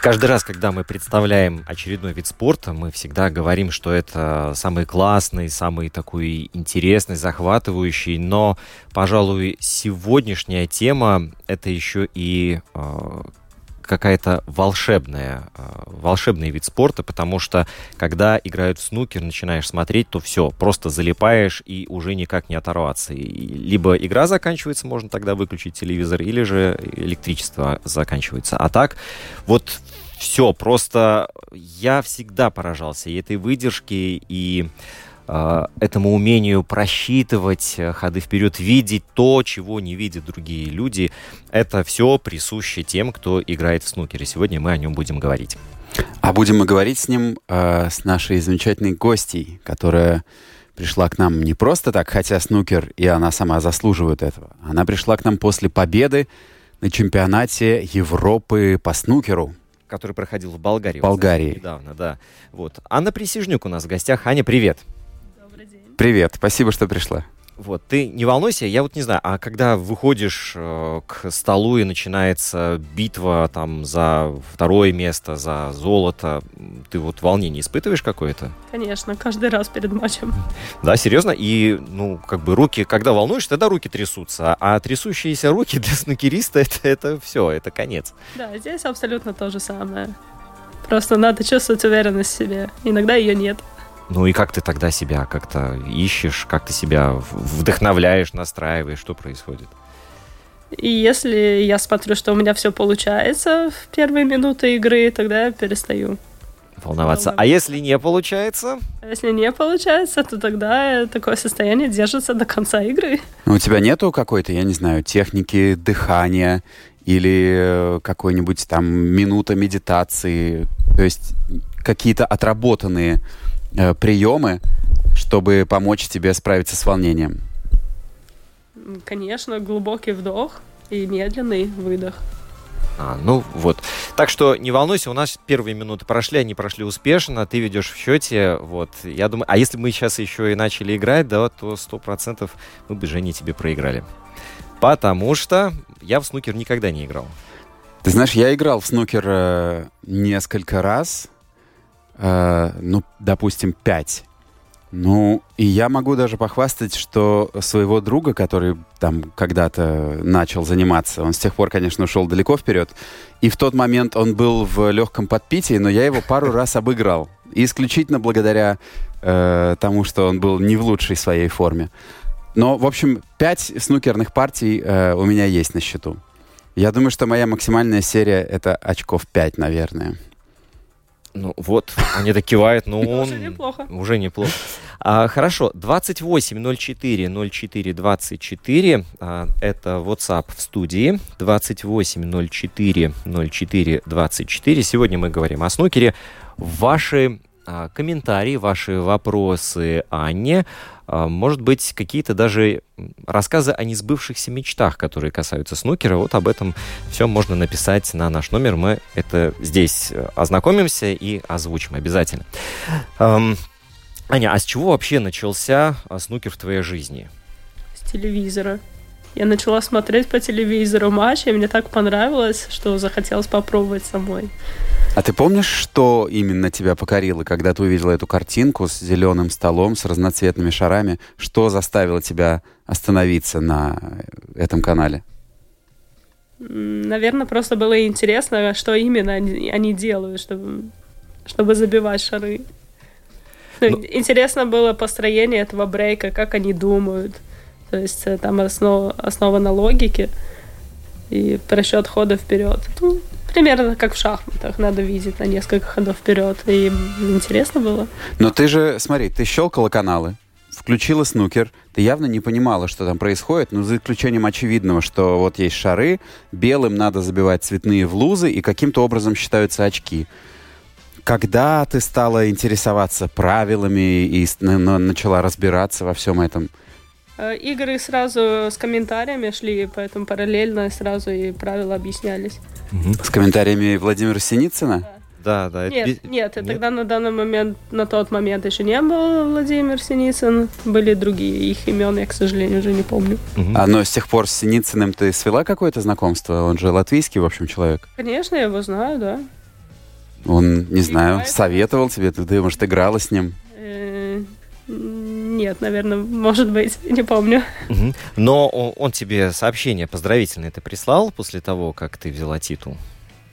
Каждый раз, когда мы представляем очередной вид спорта, мы всегда говорим, что это самый классный, самый такой интересный, захватывающий. Но, пожалуй, сегодняшняя тема это еще и э, какая-то волшебная, э, волшебный вид спорта, потому что когда играют в снукер, начинаешь смотреть, то все, просто залипаешь и уже никак не оторваться. И либо игра заканчивается, можно тогда выключить телевизор, или же электричество заканчивается. А так, вот все, просто я всегда поражался и этой выдержке, и этому умению просчитывать э, ходы вперед, видеть то, чего не видят другие люди. Это все присуще тем, кто играет в снукер. И сегодня мы о нем будем говорить. А будем мы говорить с ним, э, с нашей замечательной гостьей, которая пришла к нам не просто так, хотя снукер и она сама заслуживает этого. Она пришла к нам после победы на чемпионате Европы по снукеру. который проходил в Болгарии. В Болгарии. Недавно, да. Вот. Анна Присяжнюк у нас в гостях. Аня, привет. Привет, спасибо, что пришла. Вот, ты не волнуйся, я вот не знаю, а когда выходишь э, к столу и начинается битва там за второе место, за золото, ты вот волнение испытываешь какое-то? Конечно, каждый раз перед матчем. Да, серьезно? И, ну, как бы руки, когда волнуешься, тогда руки трясутся, а трясущиеся руки для снукериста это, это все, это конец. Да, здесь абсолютно то же самое. Просто надо чувствовать уверенность в себе. Иногда ее нет. Ну и как ты тогда себя как-то ищешь, как ты себя вдохновляешь, настраиваешь, что происходит? И если я смотрю, что у меня все получается в первые минуты игры, тогда я перестаю. Волноваться. А если не получается? А если не получается, то тогда такое состояние держится до конца игры. Ну, У тебя нету какой-то, я не знаю, техники дыхания или э, какой-нибудь там минута медитации, то есть какие-то отработанные э, приемы, чтобы помочь тебе справиться с волнением? Конечно, глубокий вдох и медленный выдох. А, ну вот. Так что не волнуйся, у нас первые минуты прошли, они прошли успешно, ты ведешь в счете, вот. Я думаю, а если мы сейчас еще и начали играть, да, то сто процентов мы бы Жене тебе проиграли. Потому что я в снукер никогда не играл. Ты знаешь, я играл в снукер э, несколько раз, э, ну, допустим, пять. Ну, и я могу даже похвастать, что своего друга, который там когда-то начал заниматься, он с тех пор, конечно, ушел далеко вперед, и в тот момент он был в легком подпитии, но я его пару раз обыграл. Исключительно благодаря э, тому, что он был не в лучшей своей форме. Но, в общем, пять снукерных партий э, у меня есть на счету. Я думаю, что моя максимальная серия это очков 5, наверное. Ну вот, они так кивают, ну он... Уже неплохо. Уже неплохо. А, хорошо, 2804 04 24, а, это WhatsApp в студии, 2804 04 24. Сегодня мы говорим о снукере. Ваши а, комментарии, ваши вопросы Анне, может быть, какие-то даже рассказы о несбывшихся мечтах, которые касаются снукера. Вот об этом все можно написать на наш номер. Мы это здесь э, ознакомимся и озвучим обязательно. Аня, а с чего вообще начался а, снукер в твоей жизни? С телевизора. Я начала смотреть по телевизору матчи, и мне так понравилось, что захотелось попробовать самой. А ты помнишь, что именно тебя покорило, когда ты увидела эту картинку с зеленым столом, с разноцветными шарами? Что заставило тебя остановиться на этом канале? Наверное, просто было интересно, что именно они, они делают, чтобы, чтобы забивать шары. Ну, Интересно было построение этого брейка, как они думают. То есть э, там основа, основа на логике и просчет хода вперед. Ну, примерно как в шахматах, надо видеть на несколько ходов вперед. И интересно было. Но ты же, смотри, ты щелкала каналы, включила снукер, ты явно не понимала, что там происходит, но за исключением очевидного, что вот есть шары, белым надо забивать цветные в лузы, и каким-то образом считаются очки. Когда ты стала интересоваться правилами и начала разбираться во всем этом? Э, игры сразу с комментариями шли, поэтому параллельно сразу и правила объяснялись. С комментариями Владимира Синицына? Да. Да, да. Нет, нет, нет, тогда на данный момент, на тот момент еще не был Владимир Синицын, были другие, их имен я, к сожалению, уже не помню. Угу. А но с тех пор с Синицыным ты свела какое-то знакомство? Он же латвийский, в общем, человек. Конечно, я его знаю, да. Он, не знаю, советовал тебе, ты, может, играла с ним? Нет, наверное, может быть, не помню. Но он тебе сообщение поздравительное ты прислал после того, как ты взяла титул?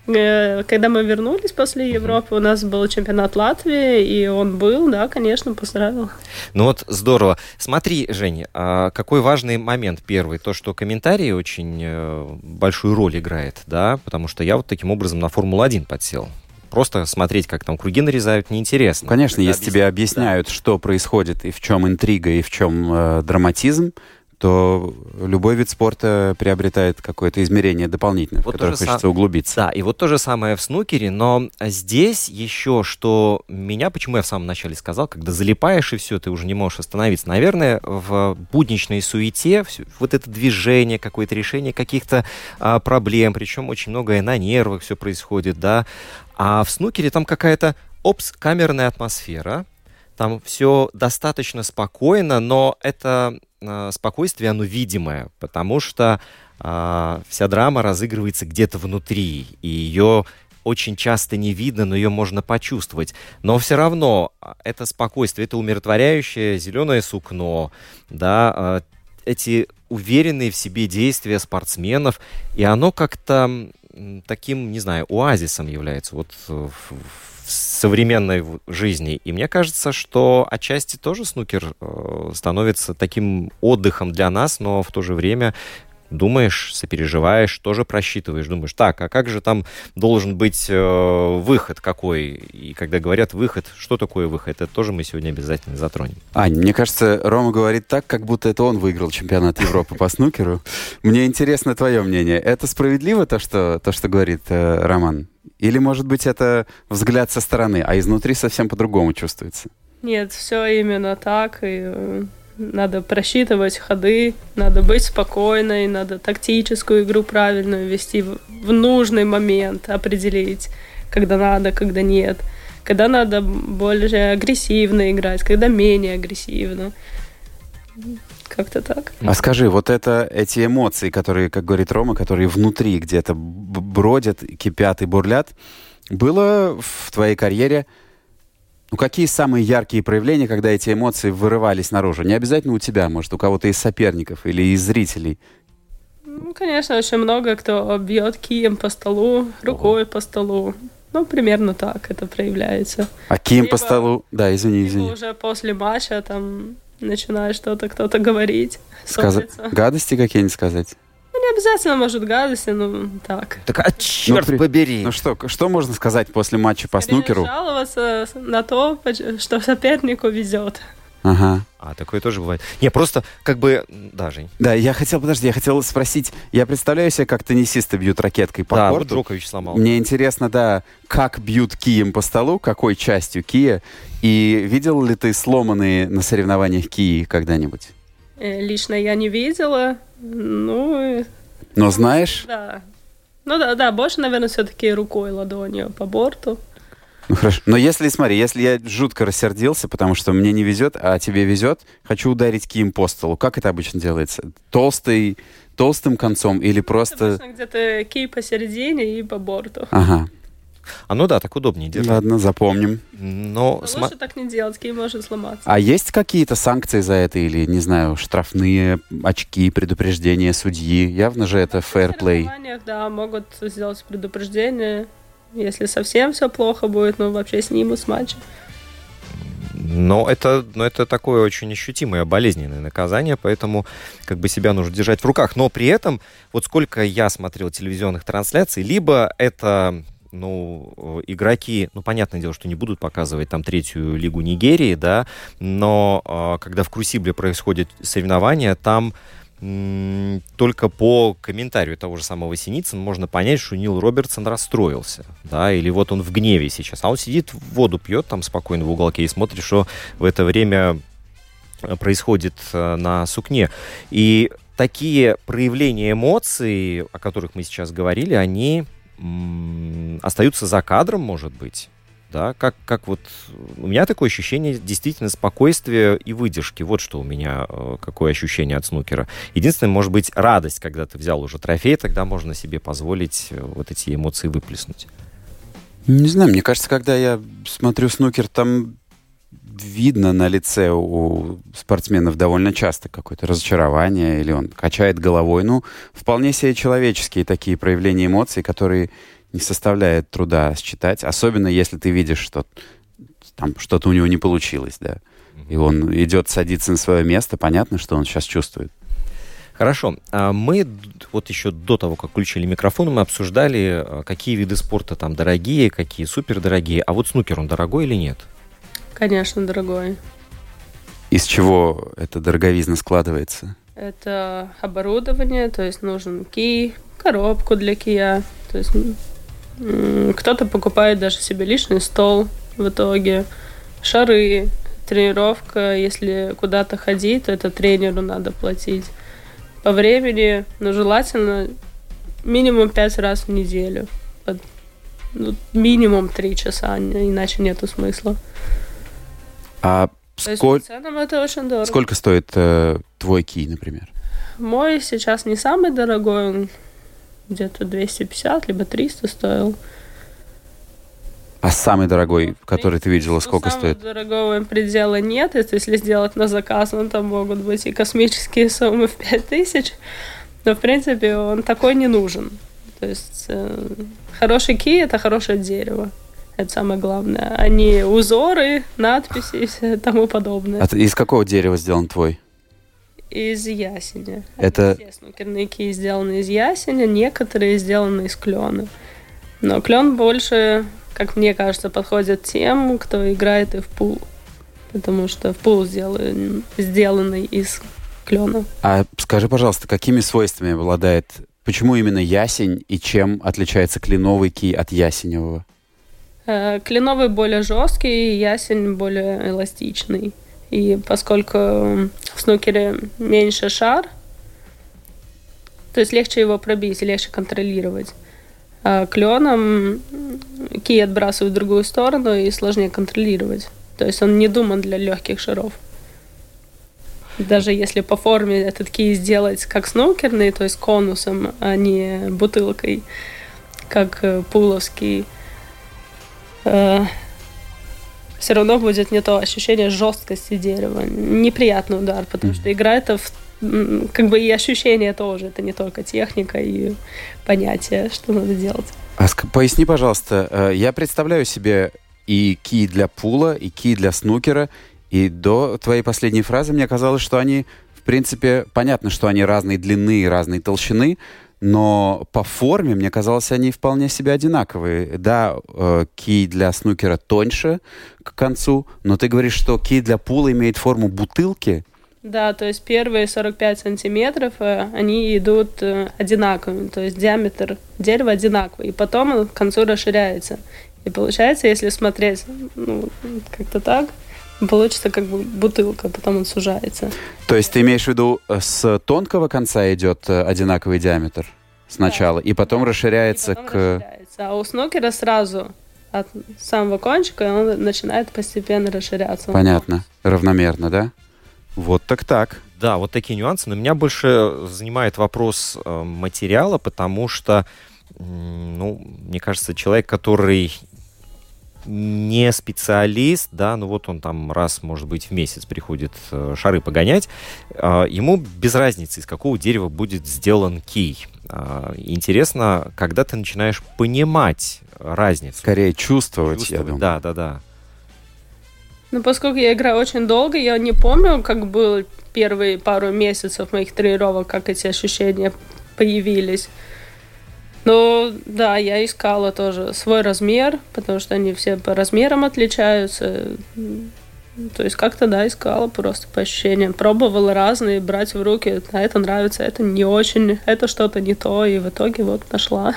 Э, когда мы вернулись после Европы, у нас был чемпионат Латвии, и он был, да, конечно, поздравил. Ну вот здорово. Смотри, Женя, а какой важный момент первый, то, что комментарии очень э, большую роль играет, да, потому что я вот таким образом на Формулу-1 подсел просто смотреть, как там круги нарезают, неинтересно. Конечно, если тебе объясняют, да. что происходит и в чем интрига, и в чем э, драматизм, то любой вид спорта приобретает какое-то измерение дополнительное, вот в которое хочется сам... углубиться. Да, и вот то же самое в снукере, но здесь еще, что меня, почему я в самом начале сказал, когда залипаешь и все, ты уже не можешь остановиться. Наверное, в будничной суете все, вот это движение, какое-то решение каких-то а, проблем, причем очень многое на нервах все происходит, да, а в снукере там какая-то, опс, камерная атмосфера, там все достаточно спокойно, но это спокойствие, оно видимое, потому что э, вся драма разыгрывается где-то внутри, и ее очень часто не видно, но ее можно почувствовать. Но все равно это спокойствие, это умиротворяющее зеленое сукно, да, э, эти уверенные в себе действия спортсменов, и оно как-то таким, не знаю, оазисом является вот в, в современной жизни. И мне кажется, что отчасти тоже снукер э, становится таким отдыхом для нас, но в то же время думаешь, сопереживаешь, тоже просчитываешь, думаешь, так, а как же там должен быть э, выход какой? И когда говорят выход, что такое выход, это тоже мы сегодня обязательно затронем. Ань, мне кажется, Рома говорит так, как будто это он выиграл чемпионат Европы по снукеру. Мне интересно твое мнение. Это справедливо то, что, то, что говорит э, Роман? Или, может быть, это взгляд со стороны, а изнутри совсем по-другому чувствуется? Нет, все именно так. И э, надо просчитывать ходы, надо быть спокойной, надо тактическую игру правильную вести в, нужный момент, определить, когда надо, когда нет, когда надо более агрессивно играть, когда менее агрессивно. Как-то так. А скажи, вот это эти эмоции, которые, как говорит Рома, которые внутри где-то бродят, кипят и бурлят, было в твоей карьере ну, какие самые яркие проявления, когда эти эмоции вырывались наружу? Не обязательно у тебя, может, у кого-то из соперников или из зрителей. Ну, конечно, очень много кто бьет кием по столу, рукой по столу. Ну, примерно так это проявляется. А кием либо, по столу? Да, извини, извини. уже после матча там начинает что-то кто-то говорить. Сказ... Гадости какие-нибудь сказать? Ну, не обязательно, может, гадости, ну, так. Так, а черт ну, побери. Ну что, что можно сказать после матча по Скорее снукеру? жаловаться на то, что сопернику везет. Ага. А, такое тоже бывает. Не, просто как бы... Да, Жень. Да, я хотел, подожди, я хотел спросить. Я представляю себе, как теннисисты бьют ракеткой по да, корту. Да, вот Джокович сломал. Мне интересно, да, как бьют кием по столу, какой частью кия. И видел ли ты сломанные на соревнованиях кии когда-нибудь? Э, лично я не видела. Ну... Но знаешь? Да. Ну да, да, больше, наверное, все-таки рукой, ладонью по борту. Ну хорошо. Но если, смотри, если я жутко рассердился, потому что мне не везет, а тебе везет, хочу ударить кием по столу. Как это обычно делается? Толстый, толстым концом или просто... Обычно где-то кий посередине и по борту. Ага. А ну да, так удобнее держать. Ладно, запомним. Но, Но см... лучше так не делать, кей может сломаться. А есть какие-то санкции за это или, не знаю, штрафные очки, предупреждения судьи? Явно же это фэрплей. Да, могут сделать предупреждение. Если совсем все плохо будет, ну вообще снимут с матча. Но это, но это такое очень ощутимое болезненное наказание, поэтому как бы себя нужно держать в руках. Но при этом, вот сколько я смотрел телевизионных трансляций, либо это ну, игроки, ну, понятное дело, что не будут показывать там третью лигу Нигерии, да, но э, когда в Крусибле происходят соревнования, там только по комментарию того же самого Синицына можно понять, что Нил Робертсон расстроился, да, или вот он в гневе сейчас, а он сидит, воду пьет там спокойно в уголке и смотрит, что в это время э, происходит э, на сукне. И такие проявления эмоций, о которых мы сейчас говорили, они остаются за кадром, может быть, да, как, как вот у меня такое ощущение действительно спокойствия и выдержки. Вот что у меня, э, какое ощущение от снукера. Единственное, может быть, радость, когда ты взял уже трофей, тогда можно себе позволить э, вот эти эмоции выплеснуть. Не знаю, мне кажется, когда я смотрю снукер, там видно на лице у спортсменов довольно часто какое-то разочарование, или он качает головой. Ну, вполне себе человеческие такие проявления эмоций, которые не составляет труда считать, особенно если ты видишь, что там что-то у него не получилось, да. И он идет садиться на свое место, понятно, что он сейчас чувствует. Хорошо. А мы вот еще до того, как включили микрофон, мы обсуждали, а, какие виды спорта там дорогие, какие супер дорогие. А вот снукер, он дорогой или нет? Конечно, дорогой. Из чего эта дороговизна складывается? Это оборудование, то есть нужен кий, коробку для кия, то есть кто-то покупает даже себе личный стол в итоге, шары, тренировка, если куда-то ходить, то это тренеру надо платить. По времени, ну, желательно минимум пять раз в неделю. Ну, минимум три часа, иначе нету смысла. А сколь... ценам это очень дорого. Сколько стоит э, твой кий, например? Мой сейчас не самый дорогой, он где-то 250, либо 300 стоил. А самый дорогой, который ты видела, сколько самого стоит? дорогого предела нет. Это если сделать на заказ, он там могут быть и космические суммы в 5000. Но, в принципе, он такой не нужен. То есть э, хороший ки — это хорошее дерево. Это самое главное. А не узоры, надписи и тому подобное. А из какого дерева сделан твой? Из ясеня. Это... Все снукерные кии сделаны из ясеня, некоторые сделаны из клена. Но клен больше, как мне кажется, подходит тем, кто играет и в пул. Потому что в пул сделан, сделанный из клена. А скажи, пожалуйста, какими свойствами обладает, почему именно ясень и чем отличается кленовый кий от ясеневого? Э, кленовый более жесткий, ясень более эластичный. И поскольку в снукере меньше шар, то есть легче его пробить легче контролировать. А кленом кий отбрасывают в другую сторону и сложнее контролировать. То есть он не думан для легких шаров. Даже если по форме этот кий сделать как снукерный, то есть конусом, а не бутылкой, как э, пуловский, э, все равно будет не то ощущение жесткости дерева. Неприятный удар, потому что игра это в как бы и ощущение тоже, это не только техника и понятие, что надо делать. А поясни, пожалуйста, э, я представляю себе и ки для пула, и ки для снукера, и до твоей последней фразы мне казалось, что они, в принципе, понятно, что они разной длины и разной толщины, но по форме, мне казалось, они вполне себе одинаковые. Да, э, кий для снукера тоньше к концу, но ты говоришь, что кий для пула имеет форму бутылки. Да, то есть первые 45 сантиметров, э, они идут э, одинаковыми, то есть диаметр дерева одинаковый, и потом он к концу расширяется. И получается, если смотреть ну, как-то так, получится как бы бутылка, потом он сужается. То есть ты имеешь в виду, э, с тонкого конца идет э, одинаковый диаметр сначала, да. и потом да. расширяется и потом к... Расширяется. А у снукера сразу от самого кончика он начинает постепенно расширяться. Понятно. Равномерно, да? Вот так так. Да, вот такие нюансы. Но меня больше занимает вопрос э, материала, потому что, ну, мне кажется, человек, который не специалист, да, ну вот он там раз, может быть, в месяц приходит э, шары погонять, э, ему без разницы, из какого дерева будет сделан кий. Э, интересно, когда ты начинаешь понимать разницу. Скорее чувствовать, чувствовать я думаю. Да, да, да. Ну, поскольку я играю очень долго, я не помню, как было первые пару месяцев моих тренировок, как эти ощущения появились. Но да, я искала тоже свой размер, потому что они все по размерам отличаются. То есть как-то, да, искала просто по ощущениям. Пробовала разные, брать в руки. А это нравится, это не очень, это что-то не то. И в итоге вот нашла.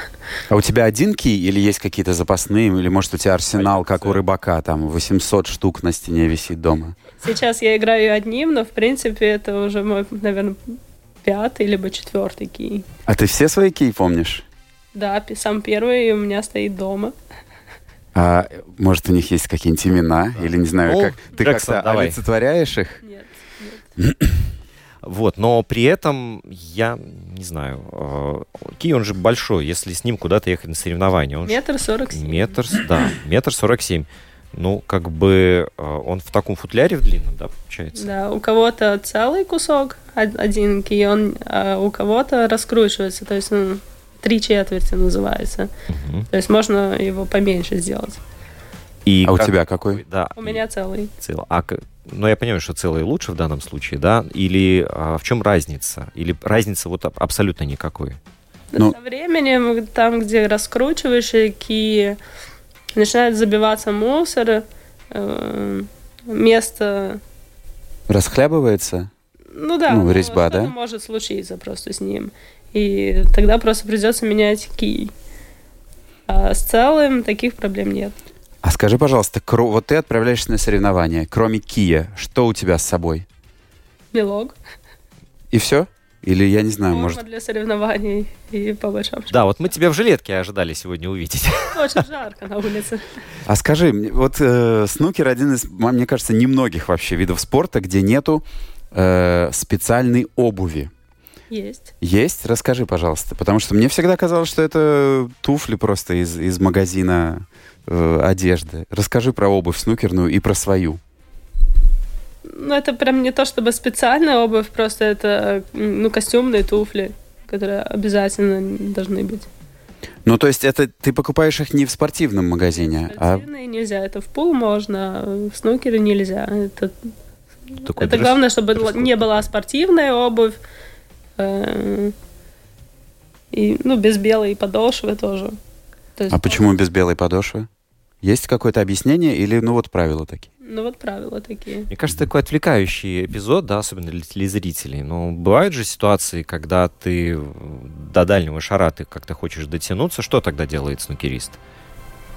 А у тебя один кий или есть какие-то запасные? Или может у тебя арсенал, как у рыбака, там 800 штук на стене висит дома? Сейчас я играю одним, но в принципе это уже мой, наверное, пятый либо четвертый кий. А ты все свои кии помнишь? Да, сам первый у меня стоит дома. А может, у них есть какие-нибудь имена? Или, не знаю, Ну, как ты Джексон, как-то давай. олицетворяешь их? Нет, нет. Вот, но при этом я не знаю, э, Ки, он же большой, если с ним куда-то ехать на соревнования, он Метр сорок семь. метр, да, метр сорок семь. Ну, как бы э, он в таком футляре в длинном, да, получается? Да, у кого-то целый кусок, од- один ки, он, а у кого-то раскручивается, то есть ну, три четверти называется. Мгм. То есть можно его поменьше сделать. И А у как- тебя какой? Да. У меня целый. Цел. А, к- ну, я понимаю, что целый лучше в данном случае, да? Или а, в чем разница? Или разницы вот аб- абсолютно никакой? Ну- Со временем, там, где раскручиваешь ки, начинает забиваться мусор, э, место Расхлябывается? Ну да, Ну, ну, резьба, да? может случиться просто с ним. И тогда просто придется менять кий. А с целым таких проблем нет. А скажи, пожалуйста, кро- вот ты отправляешься на соревнования. Кроме кия, что у тебя с собой? Белок, И все? Или я не знаю, форма может... для соревнований и по большому. Да, вот мы тебя в жилетке ожидали сегодня увидеть. Очень жарко на улице. А скажи, вот э, снукер один из, мне кажется, немногих вообще видов спорта, где нету э, специальной обуви. Есть. Есть? Расскажи, пожалуйста. Потому что мне всегда казалось, что это туфли просто из, из магазина э, одежды. Расскажи про обувь снукерную и про свою. Ну, это прям не то чтобы специальная обувь, просто это ну, костюмные туфли, которые обязательно должны быть. Ну, то есть это ты покупаешь их не в спортивном магазине, а... Спортивные нельзя. Это в пул можно, а в снукере нельзя. Это Такой Это дресс- главное, чтобы дресс-код. не была спортивная обувь. Э, И, ну, без белой подошвы тоже. То есть, А почему без белой подошвы? Есть какое-то объяснение или, ну, вот правила такие? Ну, вот правила такие. Мне кажется, такой отвлекающий эпизод, да, особенно для телезрителей. Но бывают же ситуации, когда ты до дальнего шара ты как-то хочешь дотянуться. Что тогда делает снукерист?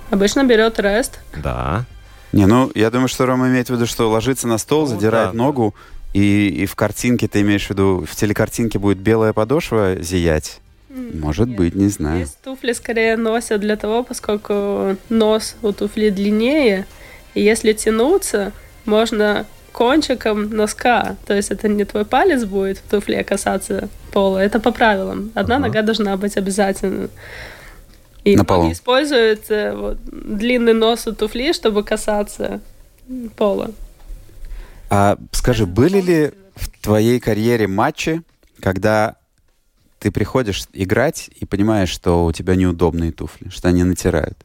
Обычно берет рест. Да. Не, ну, я думаю, что Рома имеет в виду, что ложится на стол, Ну, задирает да, ногу, и, и в картинке ты имеешь в виду, в телекартинке будет белая подошва зиять? Может Нет. быть, не знаю. Здесь туфли скорее носят для того, поскольку нос у туфли длиннее, и если тянуться, можно кончиком носка, то есть это не твой палец будет в туфле касаться пола, это по правилам. Одна Ага. нога должна быть обязательно. И На полу. используют э, вот, длинный нос у туфли, чтобы касаться пола. А скажи, были ли в твоей карьере матчи, когда ты приходишь играть и понимаешь, что у тебя неудобные туфли, что они натирают?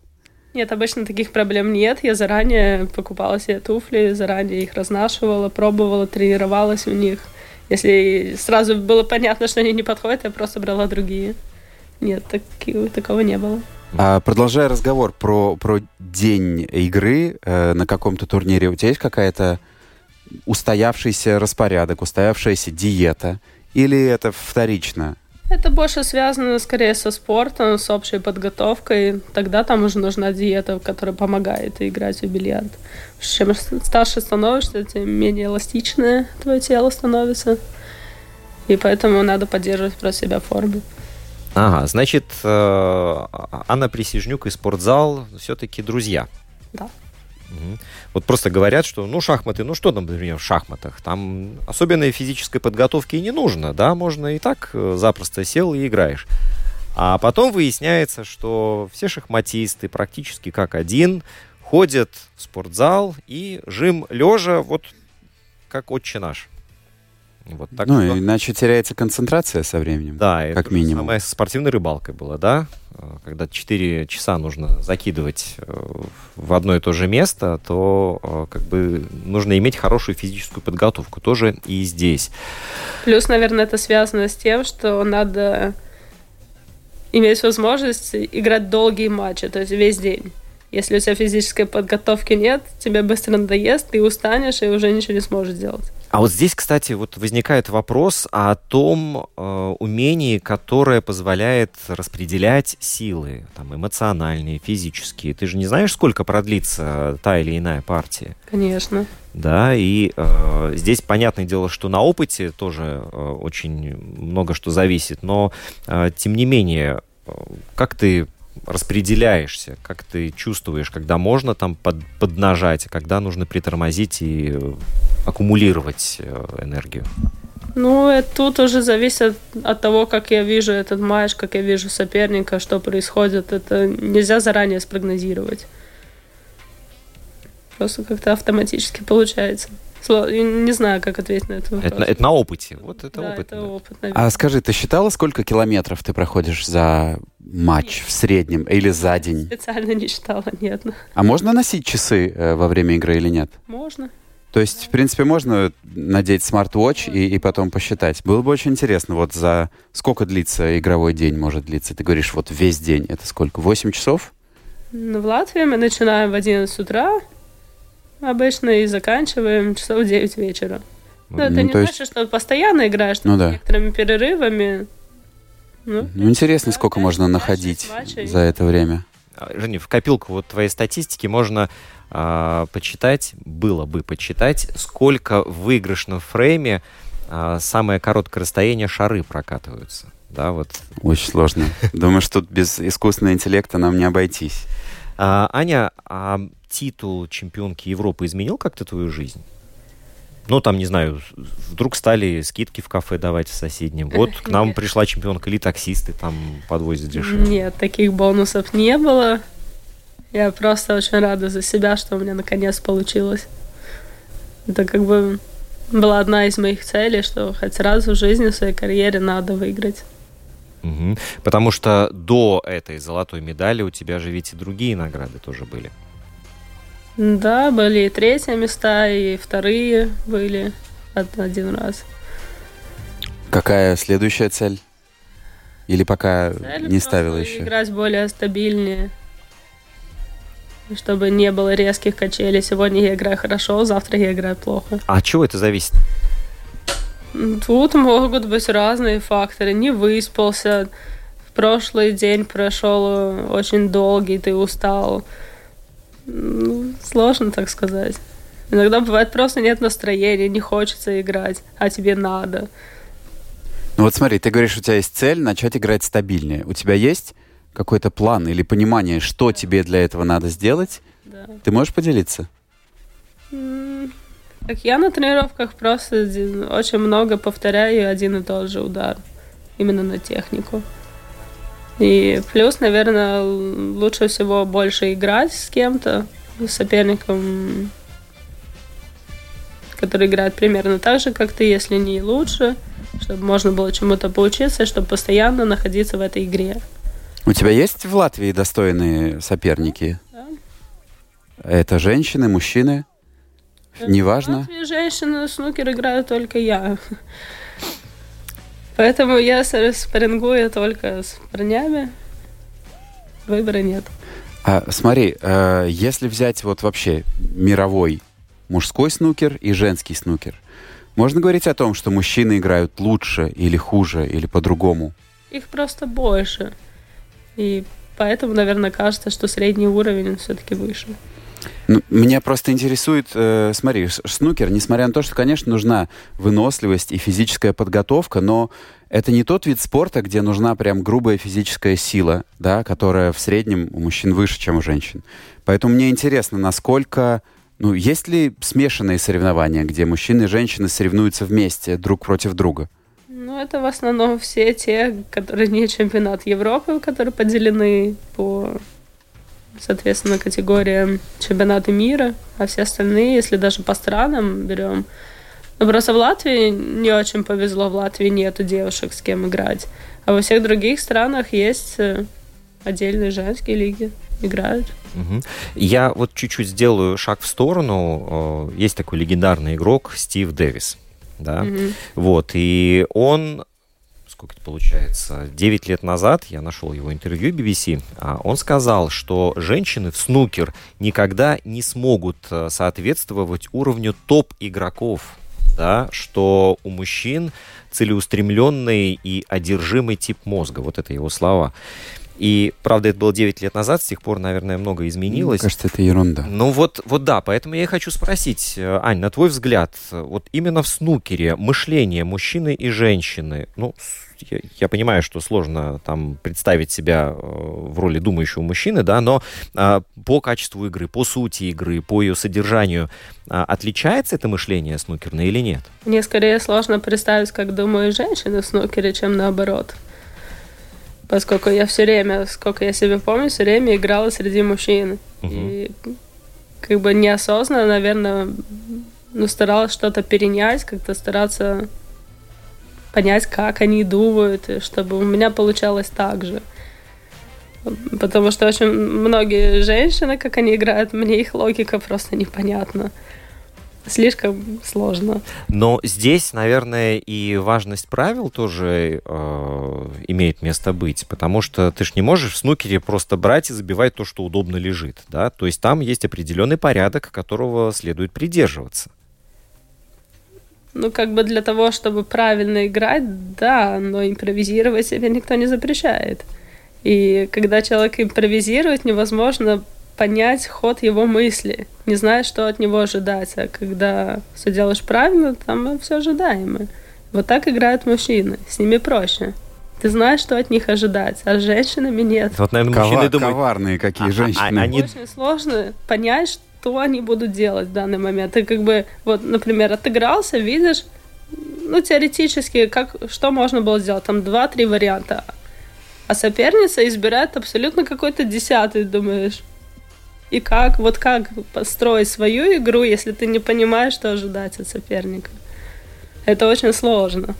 Нет, обычно таких проблем нет. Я заранее покупала себе туфли, заранее их разнашивала, пробовала, тренировалась у них. Если сразу было понятно, что они не подходят, я просто брала другие. Нет, таки- такого не было. А, продолжая разговор про, про день игры э, на каком-то турнире, у тебя есть какая-то устоявшийся распорядок, устоявшаяся диета? Или это вторично? Это больше связано скорее со спортом, с общей подготовкой. Тогда там уже нужна диета, которая помогает играть в бильярд. Чем старше становишься, тем менее эластичное твое тело становится. И поэтому надо поддерживать просто себя в форме. Ага, значит, э, Анна Присяжнюк и спортзал все-таки друзья. Да. Вот просто говорят, что, ну, шахматы, ну, что там, например, в шахматах? Там особенной физической подготовки и не нужно, да, можно и так э, запросто сел и играешь. А потом выясняется, что все шахматисты практически как один ходят в спортзал и жим лежа, вот как отче наш. Вот, так ну, что- иначе теряется концентрация со временем. Да, как это минимум. Самое со спортивной рыбалкой было, да? Э, Когда 4 часа нужно закидывать э, в одно и то же место, то э, как бы нужно иметь хорошую физическую подготовку. Тоже и здесь. Плюс, наверное, это связано с тем, что надо иметь возможность играть долгие матчи, то есть весь день. Если у тебя физической подготовки нет, тебе быстро надоест, ты устанешь и уже ничего не сможешь сделать. А вот здесь, кстати, вот возникает вопрос о том э, умении, которое позволяет распределять силы, там, эмоциональные, физические. Ты же не знаешь, сколько продлится та или иная партия. Конечно. Да, и э, здесь понятное дело, что на опыте тоже э, очень много что зависит, но э, тем не менее, э, как ты распределяешься, как ты чувствуешь, когда можно там под, поднажать, а когда нужно притормозить и э, аккумулировать э, энергию. Ну, это тут уже зависит от того, как я вижу этот матч, как я вижу соперника, что происходит. Это нельзя заранее спрогнозировать. Просто как-то автоматически получается. Не знаю, как ответить на этот вопрос. Это, это на опыте. Вот это да, опыт. это да. опыт, наверное. А скажи, ты считала, сколько километров ты проходишь за матч в среднем или за день? Специально не читала, нет. А можно носить часы э, во время игры или нет? Можно. То есть, в принципе, можно надеть смарт-вотч и, и потом посчитать. Было бы очень интересно, вот за сколько длится игровой день может длиться? Ты говоришь, вот весь день. Это сколько? 8 часов? Ну, В Латвии мы начинаем в 11 утра обычно и заканчиваем часов в 9 вечера. Но это Ну, не то есть- значит, что постоянно играешь, Ну да. с некоторыми перерывами. Ну, Ну, интересно, Да, сколько можно находить матчей. за это время. А, Женя, в копилку вот твоей статистики можно а, почитать, было бы почитать, сколько в выигрышном фрейме а, самое короткое расстояние шары прокатываются. Да, вот. Очень сложно. Думаю, что тут без искусственного интеллекта нам не обойтись. А, Аня, а титул чемпионки Европы изменил как-то твою жизнь? Ну, там, не знаю, вдруг стали скидки в кафе давать в соседнем. Вот к нам пришла чемпионка или таксисты там подвозят дешевле. Нет, таких бонусов не было. Я просто очень рада за себя, что у меня наконец получилось. Это как бы была одна из моих целей, что хоть раз в жизни, в своей карьере надо выиграть. Мгм. Потому что до этой золотой медали у тебя же ведь и другие награды тоже были. Да, были и третьи места, и вторые были од- один раз. Какая следующая цель? Или пока Цель не ставила еще? Играть более стабильнее. Чтобы не было резких качелей. Сегодня я играю хорошо, завтра я играю плохо. А от чего это зависит? Тут могут быть разные факторы. Не выспался. Прошлый день прошел очень долгий, ты устал. Ну, сложно так сказать. Иногда бывает просто нет настроения, не хочется играть, а тебе надо. Ну вот смотри, ты говоришь, у тебя есть цель начать играть стабильнее. У тебя есть какой-то план или понимание, что тебе для этого надо сделать? Да. Ты можешь поделиться? М, Так я на тренировках просто очень много повторяю один и тот же удар. Именно на технику. И плюс, наверное, лучше всего больше играть с кем-то, с соперником, который играет примерно так же, как ты, если не лучше, чтобы можно было чему-то поучиться, чтобы постоянно находиться в этой игре. У тебя есть в Латвии достойные соперники? Да. Это женщины, мужчины? В Неважно. Латвии женщины в снукер играю только я. Поэтому я с- спаррингую только с парнями. Выбора нет. А, смотри, э, если взять вот вообще мировой мужской снукер и женский снукер, можно говорить о том, что мужчины играют лучше или хуже, или по-другому? Их просто больше. И поэтому, наверное, кажется, что средний уровень все-таки выше. Ну, меня просто интересует, э, смотри, снукер, несмотря на то, что, конечно, нужна выносливость и физическая подготовка, но это не тот вид спорта, где нужна прям грубая физическая сила, да, которая в среднем у мужчин выше, чем у женщин. Поэтому мне интересно, насколько... Ну, есть ли смешанные соревнования, где мужчины и женщины соревнуются вместе друг против друга? Ну, это в основном все те, которые не чемпионат Европы, которые поделены по, соответственно, категориям чемпионата мира, а все остальные, если даже по странам берем, Но просто в Латвии не очень повезло, в Латвии нету девушек, с кем играть. А во всех других странах есть э, отдельные женские лиги, играют. Угу. Я вот чуть-чуть сделаю шаг в сторону. Есть такой легендарный игрок Стив Дэвис. Да? Угу. Вот, и он сколько это получается, 9 лет назад, я нашел его интервью BBC, а он сказал, что женщины в снукер никогда не смогут э, соответствовать уровню топ-игроков, да, что у мужчин целеустремленный и одержимый тип мозга. Вот это его слова. И, правда, это было 9 лет назад, с тех пор, наверное, много изменилось. Мне кажется, это ерунда. Ну вот, вот да, поэтому я и хочу спросить, э, Ань, на твой взгляд, вот именно в снукере мышление мужчины и женщины, ну, я, я понимаю, что сложно там представить себя э, в роли думающего мужчины, да, но а, по качеству игры, по сути игры, по ее содержанию а, отличается это мышление снукерное или нет? Мне скорее сложно представить, как думают женщины в снукере, чем наоборот. Поскольку я все время, сколько я себе помню, все время играла среди мужчин. Угу. И как бы неосознанно, наверное, ну, старалась что-то перенять, как-то стараться понять, как они думают, чтобы у меня получалось так же. Потому что очень многие женщины, как они играют, мне их логика просто непонятна. Слишком сложно. Но здесь, наверное, и важность правил тоже э, имеет место быть, потому что ты же не можешь в снукере просто брать и забивать то, что удобно лежит, да? То есть там есть определенный порядок, которого следует придерживаться. Ну, как бы для того, чтобы правильно играть, да, но импровизировать себе никто не запрещает. И когда человек импровизирует, невозможно понять ход его мысли, не зная, что от него ожидать. А когда все делаешь правильно, там все ожидаемо. Вот так играют мужчины, с ними проще. Ты знаешь, что от них ожидать, а с женщинами нет. Вот, наверное, Кова- мужчины думают... Коварные какие а, женщины. А, они... Очень сложно понять, что они будут делать в данный момент. Ты как бы, вот, например, отыгрался, видишь, ну, теоретически, как, что можно было сделать? Там два-три варианта. А соперница избирает абсолютно какой-то десятый, думаешь. И как, вот как построить свою игру, если ты не понимаешь, что ожидать от соперника? Это очень сложно.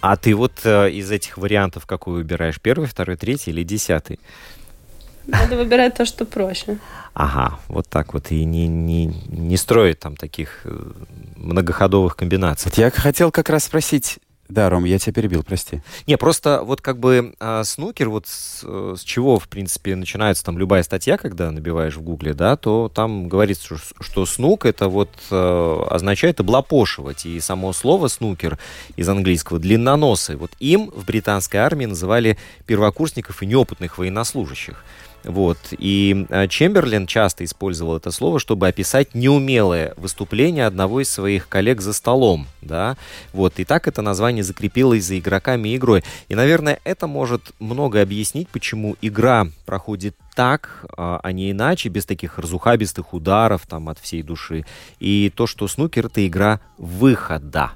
А ты вот э, из этих вариантов какой выбираешь? Первый, второй, третий или десятый? Надо выбирать то, что проще. Ага, вот так вот. И не, не, не строить там таких э, многоходовых комбинаций. Вот я хотел как раз спросить, да, Ром, я тебя перебил, прости. Не, просто вот как бы э, снукер, вот с, э, с чего, в принципе, начинается там любая статья, когда набиваешь в гугле, да, то там говорится, что, снук это вот э, означает облапошивать. И само слово снукер из английского длинноносый. Вот им в британской армии называли первокурсников и неопытных военнослужащих. Вот. И э, Чемберлен часто использовал это слово, чтобы описать неумелое выступление одного из своих коллег за столом. Да? Вот. И так это название закрепилось за игроками игрой. И, наверное, это может много объяснить, почему игра проходит так, а, а не иначе, без таких разухабистых ударов там, от всей души. И то, что снукер — это игра выхода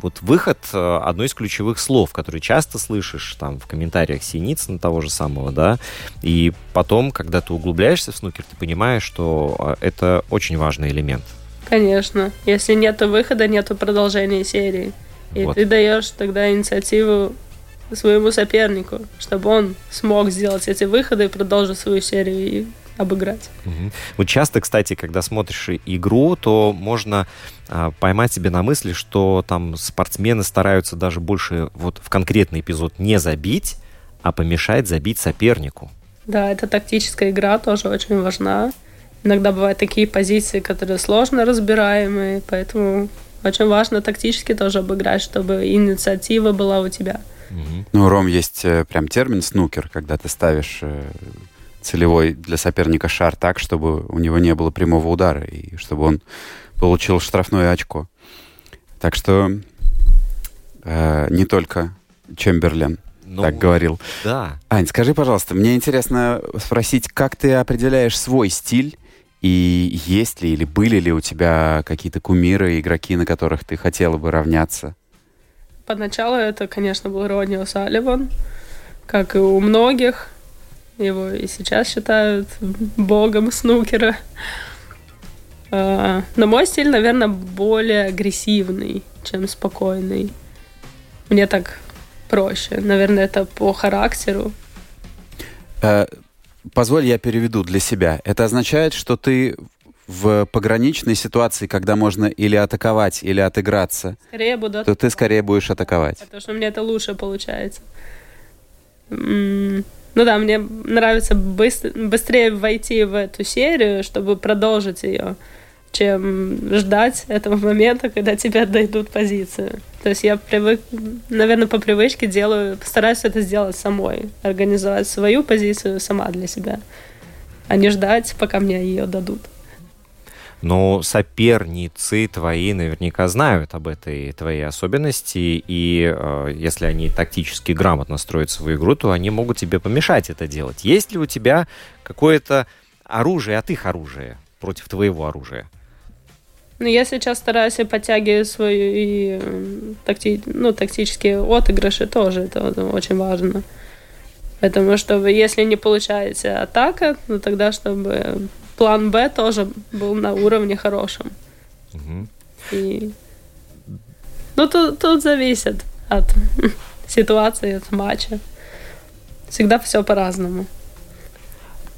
вот выход э, одно из ключевых слов, которые часто слышишь там в комментариях Синицына того же самого, да, и потом, когда ты углубляешься в снукер, ты понимаешь, что э, это очень важный элемент. Конечно. Если нет выхода, нет продолжения серии. И вот. ты даешь тогда инициативу своему сопернику, чтобы он смог сделать эти выходы и продолжить свою серию и обыграть. Угу. Вот часто, кстати, когда смотришь игру, то можно а, поймать себе на мысли, что там спортсмены стараются даже больше вот в конкретный эпизод не забить, а помешать забить сопернику. Да, это тактическая игра тоже очень важна. Иногда бывают такие позиции, которые сложно разбираемые, поэтому очень важно тактически тоже обыграть, чтобы инициатива была у тебя. Угу. Ну, Ром, есть э, прям термин снукер, когда ты ставишь э, целевой для соперника шар так, чтобы у него не было прямого удара и чтобы он получил штрафное очко. Так что э, не только Чемберлен ну, так говорил. Да. Ань, скажи, пожалуйста, мне интересно спросить, как ты определяешь свой стиль и есть ли или были ли у тебя какие-то кумиры, игроки, на которых ты хотела бы равняться? Поначалу это, конечно, был Ронни О'Салливан, как и у многих. Его и сейчас считают богом снукера. Э, но мой стиль, наверное, более агрессивный, чем спокойный. Мне так проще. Наверное, это по характеру. Э, позволь, я переведу для себя. Это означает, что ты в пограничной ситуации, когда можно или атаковать, или отыграться, Скорее буду то ты скорее будешь атаковать. Потому что мне это лучше получается. М, Ну да, мне нравится быстр- быстрее войти в эту серию, чтобы продолжить ее, чем ждать этого момента, когда тебе отдадут позицию. То есть я привык, наверное, по привычке делаю, стараюсь это сделать самой, организовать свою позицию сама для себя, а не ждать, пока мне ее дадут. Но соперницы твои наверняка знают об этой твоей особенности, и э, если они тактически грамотно строят свою игру, то они могут тебе помешать это делать. Есть ли у тебя какое-то оружие от их оружия против твоего оружия? Ну, я сейчас стараюсь подтягивать свою и м, такти, ну, тактические отыгрыши тоже, это вот очень важно. Потому что если не получается атака, ну тогда чтобы план Б тоже был на уровне хорошем. Мгм. И... Ну, тут, тут зависит от ситуации, от матча. Всегда все по-разному.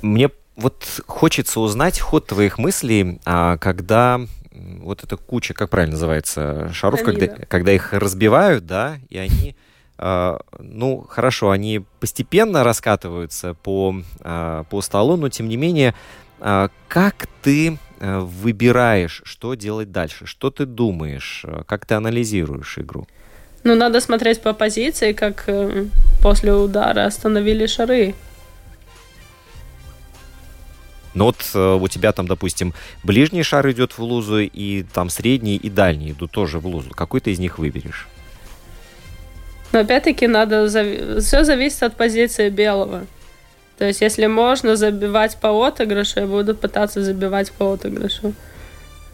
Мне вот хочется узнать ход твоих мыслей, а, когда вот эта куча, как правильно называется, шаров, когда, когда их разбивают, да, и они, а, ну, хорошо, они постепенно раскатываются по, а, по столу, но тем не менее, как ты а, выбираешь, что делать дальше, что ты думаешь, а, как ты анализируешь игру? Ну, надо смотреть по позиции, как э, после удара остановили шары. Ну вот э, у тебя там, допустим, ближний шар идет в лузу, и там средний и дальний идут тоже в лузу. Какой ты из них выберешь? Но опять-таки надо... Все зависит от позиции белого. То есть, если можно забивать по отыгрышу, я буду пытаться забивать по отыгрышу.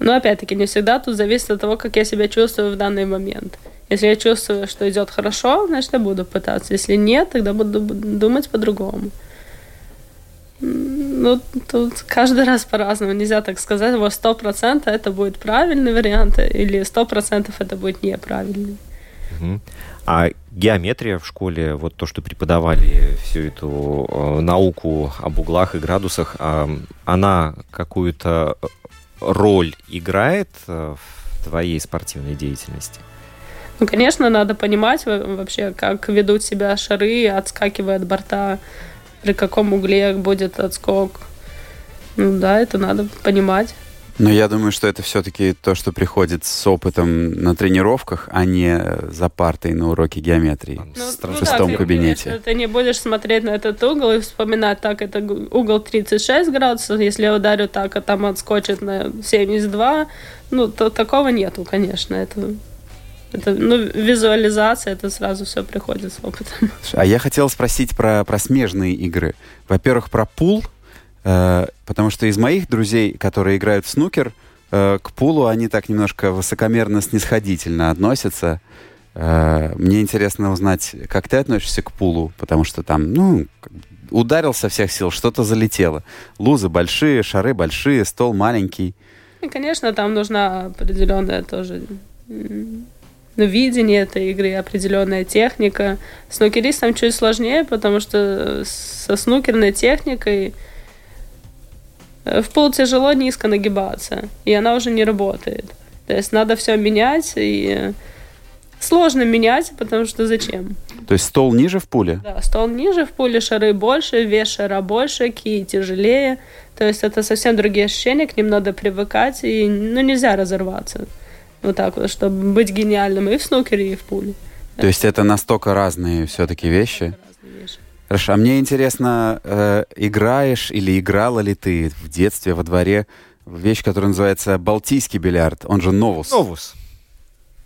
Но опять-таки, не всегда тут зависит от того, как я себя чувствую в данный момент. Если я чувствую, что идет хорошо, значит, я буду пытаться. Если нет, тогда буду думать по-другому. Ну, тут каждый раз по-разному. Нельзя так сказать, вот сто процентов это будет правильный вариант, или сто процентов это будет неправильный. Мгм. А геометрия в школе, вот то, что преподавали всю эту э, науку об углах и градусах, а, она какую-то роль играет э, в твоей спортивной деятельности? Ну, конечно, надо понимать во- вообще, как ведут себя шары, отскакивая от борта, при каком угле будет отскок. Ну да, это надо понимать. Но я думаю, что это все-таки то, что приходит с опытом на тренировках, а не за партой на уроке геометрии. Ну, в в шестом ты, кабинете. конечно, Ты не будешь смотреть на этот угол и вспоминать, так, это угол 36 градусов, если я ударю так, а там отскочит на 72. Ну, то такого нету, конечно. Это, это ну, визуализация, это сразу все приходит с опытом. А я хотел спросить про, про смежные игры. Во-первых, про пул, потому что из моих друзей, которые играют в снукер, э, к пулу они так немножко высокомерно снисходительно относятся. Э, мне интересно узнать, как ты относишься к пулу, потому что там, ну, ударил со всех сил, что-то залетело. Лузы большие, шары большие, стол маленький. И, конечно, там нужна определенная тоже ну, видение этой игры, определенная техника. Снукеристам чуть сложнее, потому что со снукерной техникой э, в пол тяжело низко нагибаться, и она уже не работает. То есть надо все менять, и э, сложно менять, потому что зачем? То есть стол ниже в пуле? Да, стол ниже, в пуле шары больше, вес шара больше, кии тяжелее. То есть это совсем другие ощущения, к ним надо привыкать, и ну, нельзя разорваться. Вот так вот, чтобы быть гениальным и в снукере, и в пуле. То есть это настолько разные все-таки вещи? Хорошо, а мне интересно, э, играешь или играла ли ты в детстве во дворе вещь, которая называется балтийский бильярд, он же новус. Новус.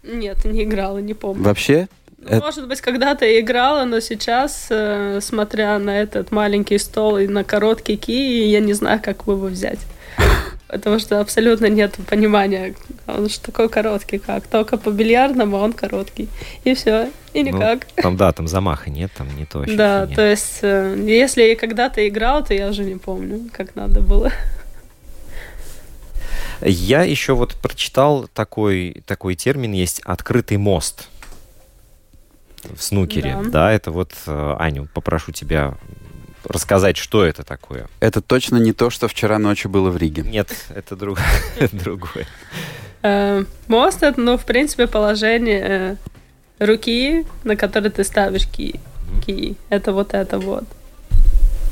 Нет, не играла, не помню. Вообще? Ну, это- Может быть, когда-то я играла, но сейчас, э, смотря на этот маленький стол и на короткий кий, я не знаю, как его взять. Потому что абсолютно нет понимания, он же такой короткий, как. Только по бильярдному он короткий. И все. И Ну, никак. там, да, там замаха нет, там не то да, ощущение. то есть, э, если я когда-то играл, то я уже не помню, как надо было. Я еще вот прочитал такой, такой термин есть «открытый мост» в снукере. Да, да это вот, э, Аню, попрошу тебя рассказать, что это такое. Это точно не то, что вчера ночью было в Риге. Нет, это другое. Э, мост это, ну, в принципе, положение э, руки, на которой ты ставишь ки. ки. Это вот это вот.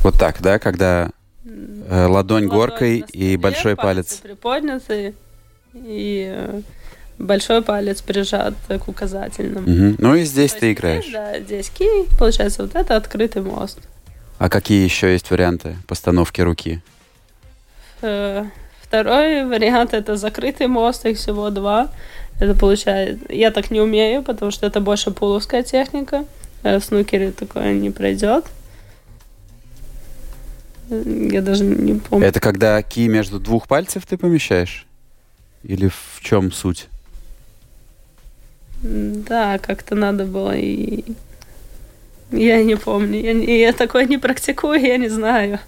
Вот так, да, когда э, ладонь горкой и большой палец. Приподнятый и большой палец прижат к указательному. Угу. Ну и здесь То ты играешь. Здесь, да, здесь ки, получается, вот это открытый мост. А какие еще есть варианты постановки руки? Второй вариант это закрытый мост, их всего два. Это получается, я так не умею, потому что это больше пуловская техника. В снукере такое не пройдет. Я даже не помню. Это когда ки между двух пальцев ты помещаешь? Или в чем суть? Да, как-то надо было и... Я не помню. Я, я такое не практикую, я не знаю.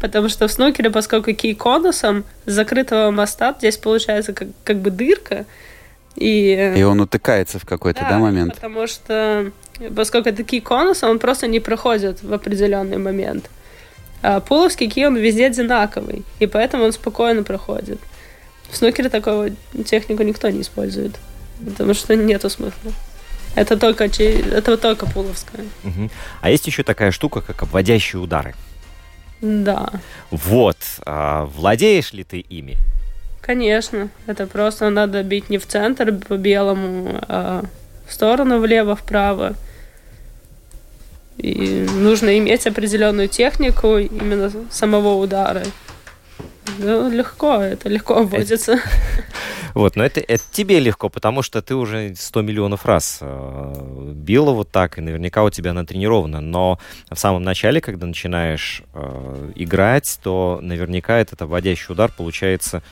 Потому что в снукере, поскольку кей конусом закрытого моста, здесь получается как, как бы дырка. И, и он утыкается в какой-то да, да, момент. Потому что, поскольку это кей конусом, он просто не проходит в определенный момент. А пуловский кей, он везде одинаковый. И поэтому он спокойно проходит. В снукере такого технику никто не использует. Потому что нету смысла. Это только, это только пуловская. Угу. А есть еще такая штука, как обводящие удары. Да. Вот. А, владеешь ли ты ими? Конечно. Это просто надо бить не в центр по белому, а в сторону влево, вправо. И нужно иметь определенную технику именно самого удара. Ну, легко, это легко обводится. Вот, но это, это тебе легко, потому что ты уже 100 миллионов раз э, била вот так, и наверняка у тебя натренировано. Но в самом начале, когда начинаешь э, играть, то наверняка этот обводящий удар получается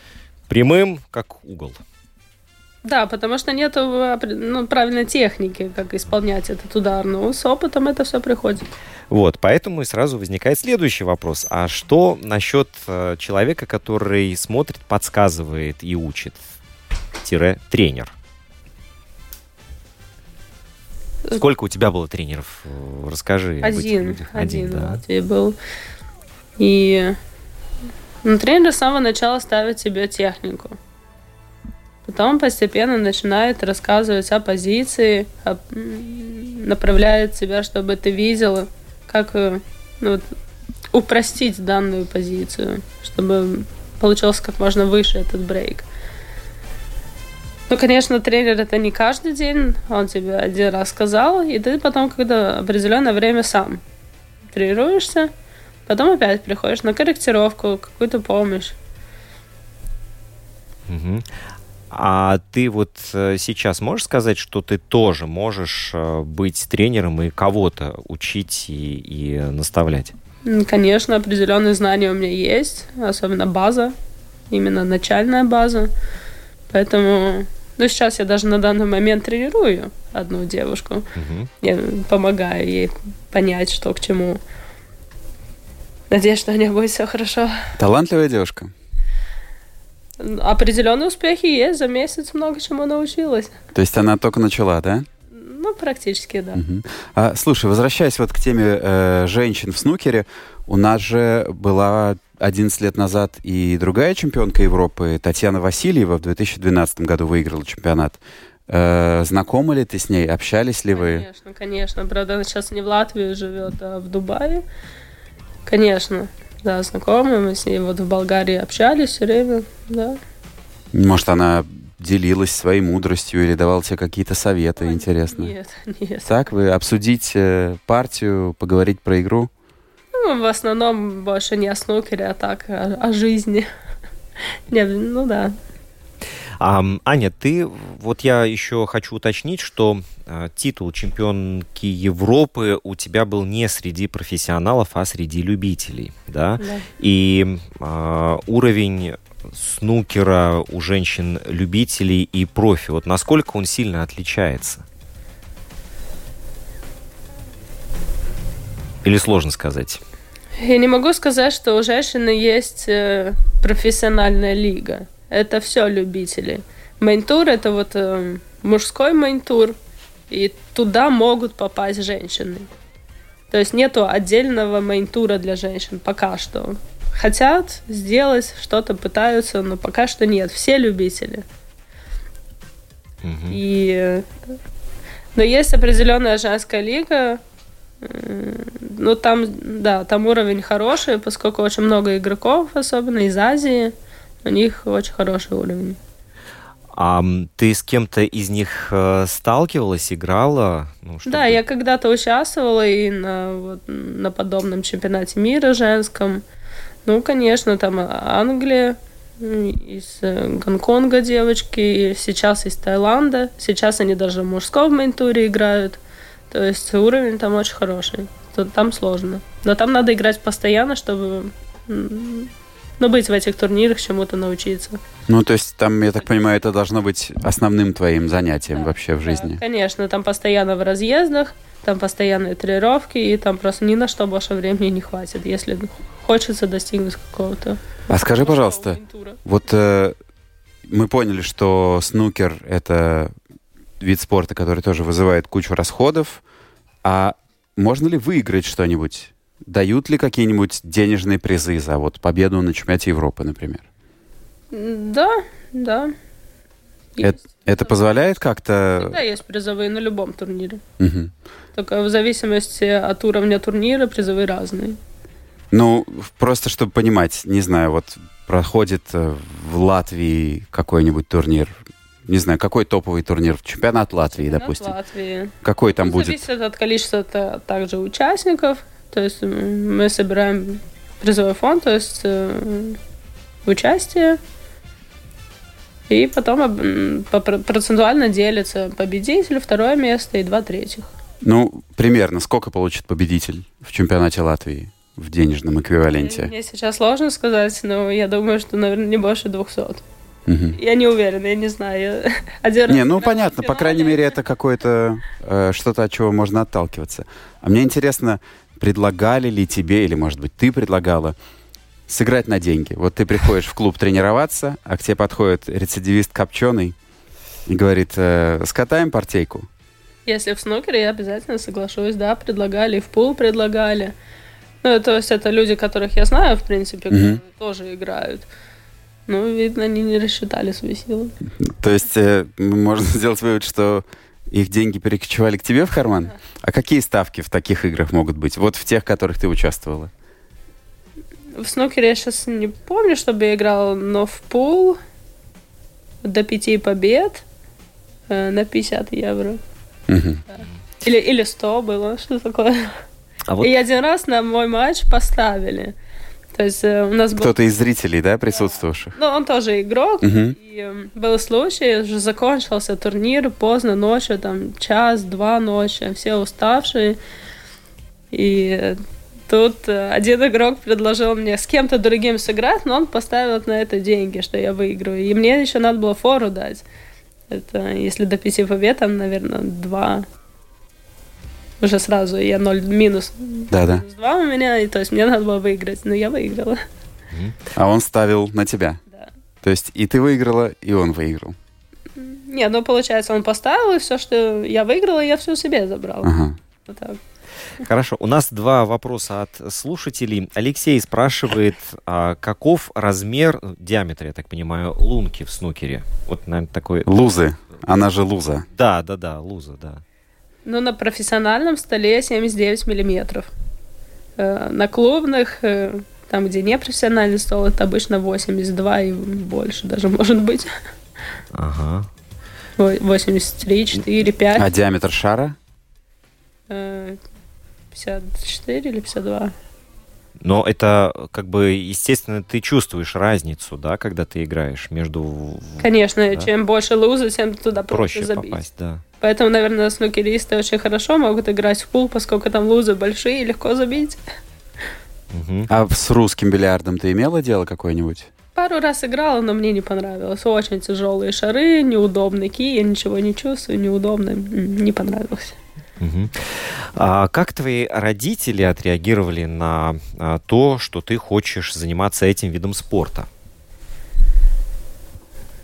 прямым, как угол. Да, потому что нет ну, правильной техники, как исполнять этот удар. Но с опытом это все приходит. Вот, поэтому и сразу возникает следующий вопрос. А что насчет э, человека, который смотрит, подсказывает и учит? Тренер. Сколько у тебя было тренеров? Расскажи. Один. Один, да. Латвии был. И ну, тренер с самого начала ставит тебе технику. Потом постепенно начинает рассказывать о позиции, о, направляет тебя, чтобы ты видел, как э, ну, вот, упростить данную позицию, чтобы получился как можно выше этот брейк. Ну, конечно, тренер это не каждый день, он тебе один раз сказал, и ты потом, когда определенное время сам тренируешься, потом опять приходишь на корректировку, какую-то помощь. Угу. А ты вот э, сейчас можешь сказать, что ты тоже можешь э, быть тренером и кого-то учить и, и наставлять? Конечно, определенные знания у меня есть, особенно база, именно начальная база. Поэтому ну, сейчас я даже на данный момент тренирую одну девушку. Угу. Я помогаю ей понять, что к чему. Надеюсь, что у нее будет все хорошо. Талантливая девушка. Определенные успехи есть. За месяц много чему научилась. То есть она только начала, да? Ну, практически, да. Угу. А, слушай, возвращаясь вот к теме э, женщин в снукере, у нас же была 11 лет назад и другая чемпионка Европы, Татьяна Васильева, в 2012 году выиграла чемпионат. Э, знакомы ли ты с ней? Общались ли вы? Конечно, конечно. Правда, она сейчас не в Латвии живет, а в Дубае. Конечно, да, знакомы. Мы с ней вот в Болгарии общались все время, да. Может, она делилась своей мудростью или давала тебе какие-то советы, Ой, интересно? Нет, нет. Так, вы обсудить партию, поговорить про игру? Ну, в основном больше не о снукере, а так, о, о жизни. не, ну да. А, Аня, ты, вот я еще хочу уточнить, что э, титул чемпионки Европы у тебя был не среди профессионалов, а среди любителей, да? да. И э, уровень снукера у женщин-любителей и профи, вот насколько он сильно отличается? Или сложно сказать? Я не могу сказать, что у женщины есть э, профессиональная лига. это все любители. Main Tour это вот э, мужской main tour, и туда могут попасть женщины. То есть нету отдельного main tour а для женщин пока что. Хотят сделать что-то, пытаются, но пока что нет. Все любители. Мгм. И, но есть определенная женская лига. Ну, там, да, там уровень хороший, поскольку очень много игроков, особенно из Азии. У них очень хороший уровень. А ты с кем-то из них э, сталкивалась, играла? Ну, чтобы- Да, я когда-то участвовала и на, вот, на подобном чемпионате мира женском. Ну, конечно, там Англия, из э, Гонконга девочки, и сейчас из Таиланда. Сейчас они даже в мужском мейнтуре играют. То есть уровень там очень хороший. Там сложно. Но там надо играть постоянно, чтобы ну, быть в этих турнирах, чему-то научиться. Ну, то есть там, я так понимаю, это должно быть основным твоим занятием вообще в жизни. Да, конечно, там постоянно в разъездах, там постоянные тренировки, и там просто ни на что больше времени не хватит, если хочется достигнуть какого-то. А скажи, пожалуйста. Вот э, мы поняли, что снукер — это вид спорта, который тоже вызывает кучу расходов. А можно ли выиграть что-нибудь? Дают ли какие-нибудь денежные призы за вот победу на чемпионате Европы, например? Да, да. Это, Есть. это позволяет как-то... Да, есть призовые на любом турнире. Мгм. Только в зависимости от уровня турнира призовые разные. Ну, просто чтобы понимать, не знаю, вот проходит э, в Латвии какой-нибудь турнир, не знаю, какой топовый турнир, чемпионат Латвии, Чемпионат допустим. Латвии. Какой там Ну, будет? Зависит от количества та- также участников. То есть мы собираем призовой фонд, то есть э, участие. И потом процентуально делится победитель, второе место и два третьих. Ну, примерно, сколько получит победитель в чемпионате Латвии в денежном эквиваленте? Мне сейчас сложно сказать, но я думаю, что, наверное, не больше 200. Мгм. Я не уверена, я не знаю. Я Один раз Не, ну понятно, по крайней мере, это какое-то э, что-то, от чего можно отталкиваться. А мне интересно, предлагали ли тебе, или, может быть, ты предлагала сыграть на деньги? Вот ты приходишь в клуб тренироваться, а к тебе подходит рецидивист Копченый и говорит, э, скатаем партейку. Если в снукере, я обязательно соглашусь, да, предлагали, и в пул предлагали. Ну, то есть это люди, которых я знаю, в принципе, которые тоже играют. Ну, видно, они не рассчитали свои силы. То есть э, можно сделать вывод, что их деньги перекочевали к тебе в карман? А какие ставки в таких играх могут быть? Вот в тех, в которых ты участвовала. В снукере я сейчас не помню, чтобы я играла, но в пул до пяти побед э, на 50 евро. Мгм. Или, или 100 было, что такое. А вот И один раз на мой матч поставили. То есть э, у нас был... Кто-то из зрителей, да, присутствовавших? Ну, он тоже игрок. Мгм. И э, был случай, уже закончился турнир поздно ночью, там час-два ночи, все уставшие. И тут э, один игрок предложил мне с кем-то другим сыграть, но он поставил на это деньги, что я выиграю. И мне еще надо было фору дать. Это если до пяти побед, там, наверное, два. Уже сразу я ноль минус. Да-да. Минус два у меня, и то есть мне надо было выиграть, но я выиграла. А он ставил на тебя? Да. То есть и ты выиграла, и он выиграл. Нет, ну получается, он поставил, и все, что я выиграла, я все себе забрала. Ага. Вот так. Хорошо, у нас два вопроса от слушателей. Алексей спрашивает, а каков размер, ну, диаметр, я так понимаю, лунки в снукере? Вот, наверное, такой... Лузы. Она же луза. Да, да, да, луза, да. Ну, на профессиональном столе 79 миллиметров. Э, На клубных, э, там, где не профессиональный стол, это обычно 82 и больше даже может быть. Ага. Ой, 83, 4, 5. А диаметр шара? э, 54 или 52. Но это, как бы, естественно, ты чувствуешь разницу, да, когда ты играешь между... Конечно, Да. чем больше лузы, тем туда проще, Проще забить. попасть, да. Поэтому, наверное, снукеристы очень хорошо могут играть в пул, поскольку там лузы большие и легко забить. Мгм. А с русским бильярдом ты имела дело какое-нибудь? Пару раз играла, но мне не понравилось. Очень тяжелые шары, неудобный ки, я ничего не чувствую, неудобно. Не понравилось. Мгм. А как твои родители отреагировали на а, то, что ты хочешь заниматься этим видом спорта?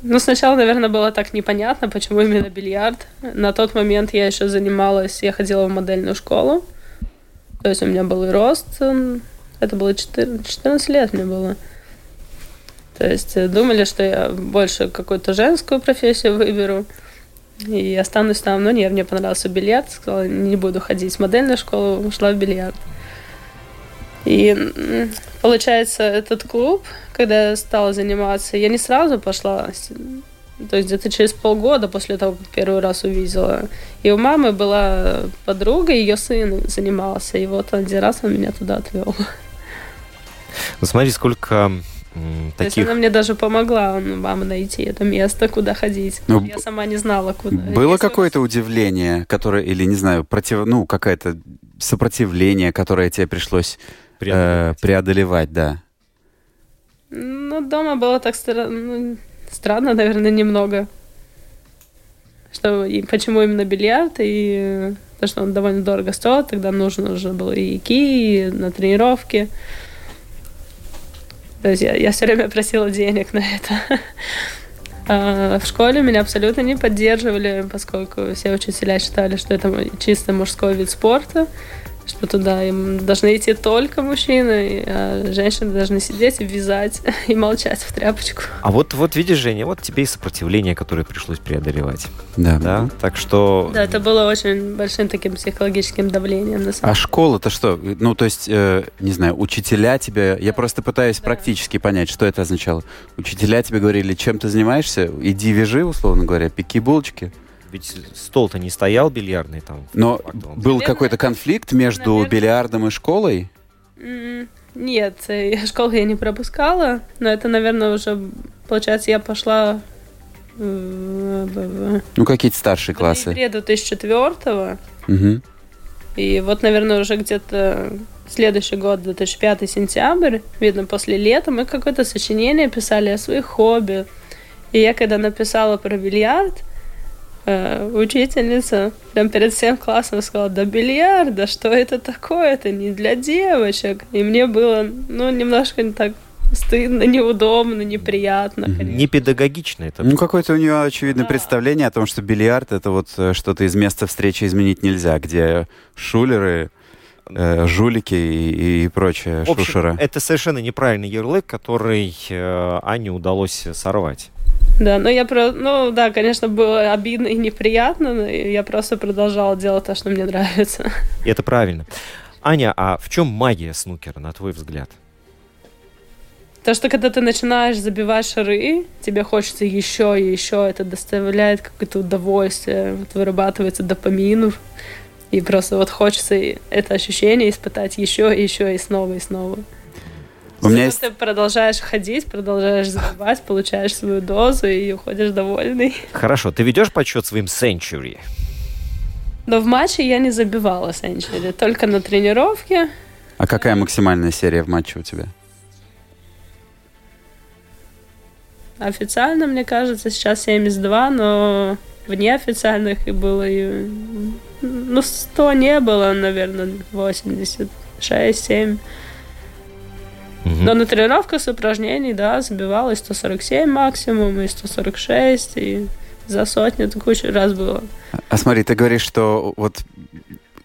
Ну, сначала, наверное, было так непонятно, почему именно бильярд. На тот момент я еще занималась, я ходила в модельную школу. То есть у меня был и рост. Это было 14, 14 лет мне было. То есть э, думали, что я больше какую-то женскую профессию выберу и останусь там. Но нет, мне понравился бильярд. Сказала, не буду ходить в модельную школу, ушла в бильярд. И получается, этот клуб, когда я стала заниматься, я не сразу пошла, то есть где-то через полгода после того, как первый раз увидела. И у мамы была подруга, ее сын занимался, и вот один раз он меня туда отвел. Ну смотри, сколько таких... То есть она мне даже помогла, мама, найти это место, куда ходить. Ну, я сама не знала, куда. Было какое-то удивление, которое, или, не знаю, против, ну, какое-то сопротивление, которое тебе пришлось преодолевать, э, преодолевать да? Ну, дома было так стра... ну, странно, наверное, немного. Что, и почему именно бильярд, и то, что он довольно дорого стоил, тогда нужно уже было и ки, и на тренировки. То есть я, я все время просила денег на это. А в школе меня абсолютно не поддерживали, поскольку все учителя считали, что это чисто мужской вид спорта что туда им должны идти только мужчины, а женщины должны сидеть и вязать и молчать в тряпочку. А вот, вот видишь, Женя, вот тебе и сопротивление, которое пришлось преодолевать. Да. да? Так что... Да, это было очень большим таким психологическим давлением. На самом а школа-то что? Ну, то есть, э, не знаю, учителя тебе... Я просто пытаюсь да. практически понять, что это означало. Учителя тебе говорили, чем ты занимаешься? Иди вяжи, условно говоря, пеки булочки. Ведь стол-то не стоял бильярдный там. Но был какой-то конфликт между наверное... бильярдом и школой? Нет, э, школу я не пропускала, но это, наверное, уже, получается, я пошла... Ну, какие-то старшие в классы. В ноябре 2004 угу. И вот, наверное, уже где-то следующий год, 2005 сентябрь, видно, после лета, мы какое-то сочинение писали о своих хобби. И я когда написала про бильярд, э, учительница прям перед всем классом сказала, да бильярд, да что это такое, это не для девочек. И мне было, ну, немножко не так стыдно, неудобно, неприятно. Конечно. Не педагогично это. Ну, какое-то у нее очевидное да. представление о том, что бильярд это вот э, что-то из места встречи изменить нельзя, где шулеры э, жулики и, и прочее В общем, шушера. Это совершенно неправильный ярлык, который э, Ане удалось сорвать. Да, но я про, ну да, конечно, было обидно и неприятно, но я просто продолжала делать то, что мне нравится. Это правильно. Аня, а в чем магия снукера, на твой взгляд? То, что когда ты начинаешь забивать шары, тебе хочется еще и еще, это доставляет какое-то удовольствие, вот вырабатывается допамин, и просто вот хочется это ощущение испытать еще и еще и снова и снова. У меня есть... Ты продолжаешь ходить, продолжаешь забивать, получаешь свою дозу и уходишь довольный. Хорошо, ты ведешь подсчет своим Century? Но в матче я не забивала Century, только на тренировке. А какая максимальная серия в матче у тебя? Официально, мне кажется, сейчас 72, но в неофициальных и было и... Ну, 100 не было, наверное, 86, 7. Угу. Но на тренировках с упражнений, да, забивалось 147 максимум, и 146, и за сотню это куча раз было. А смотри, ты говоришь, что вот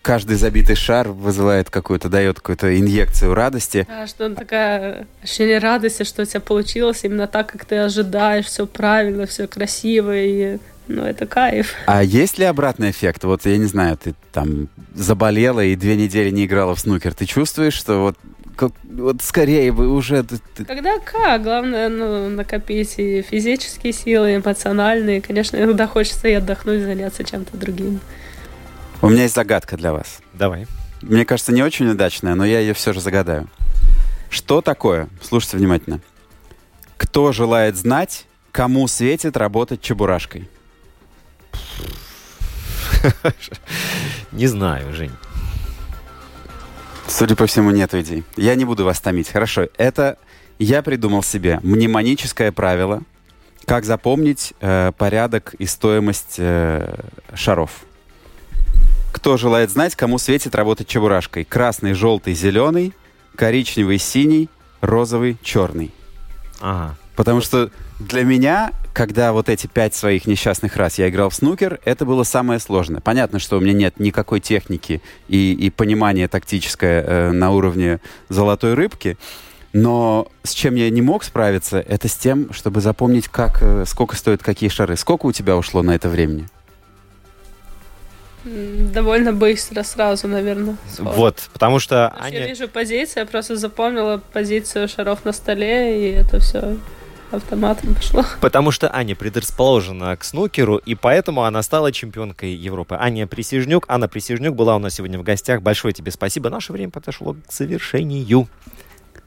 каждый забитый шар вызывает какую-то, дает какую-то инъекцию радости. Да, что он такая ощущение радости, что у тебя получилось именно так, как ты ожидаешь, все правильно, все красиво, и ну, это кайф. А есть ли обратный эффект? Вот, я не знаю, ты там заболела и две недели не играла в снукер. Ты чувствуешь, что вот как, вот скорее бы уже... Когда как? Главное, ну, накопить и физические силы, и эмоциональные. Конечно, иногда хочется и отдохнуть, заняться чем-то другим. У меня есть загадка для вас. Давай. Мне кажется, не очень удачная, но я ее все же загадаю. Что такое? Слушайте внимательно. Кто желает знать, кому светит работать чебурашкой? Не знаю, Жень. Судя по всему, нет идей. Я не буду вас томить. Хорошо, это я придумал себе мнемоническое правило, как запомнить э, порядок и стоимость э, шаров. Кто желает знать, кому светит работать чебурашкой? Красный, желтый, зеленый, коричневый, синий, розовый, черный. Ага. Потому что для меня когда вот эти пять своих несчастных раз я играл в снукер, это было самое сложное. Понятно, что у меня нет никакой техники и, и понимания тактическое э, на уровне золотой рыбки, но с чем я не мог справиться, это с тем, чтобы запомнить, как, э, сколько стоят какие шары. Сколько у тебя ушло на это времени? Довольно быстро, сразу, наверное. Сход. Вот, потому что Аня... Я вижу позицию, я просто запомнила позицию шаров на столе, и это все автоматом пошло. Потому что Аня предрасположена к снукеру, и поэтому она стала чемпионкой Европы. Аня Присяжнюк. Анна Присяжнюк была у нас сегодня в гостях. Большое тебе спасибо. Наше время подошло к завершению.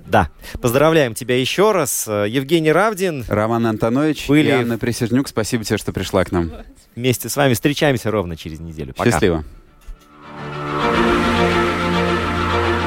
Да. Поздравляем тебя еще раз. Евгений Равдин. Роман Антонович были... и Анна Присяжнюк. Спасибо тебе, что пришла к нам. Вместе с вами встречаемся ровно через неделю. Пока. Счастливо.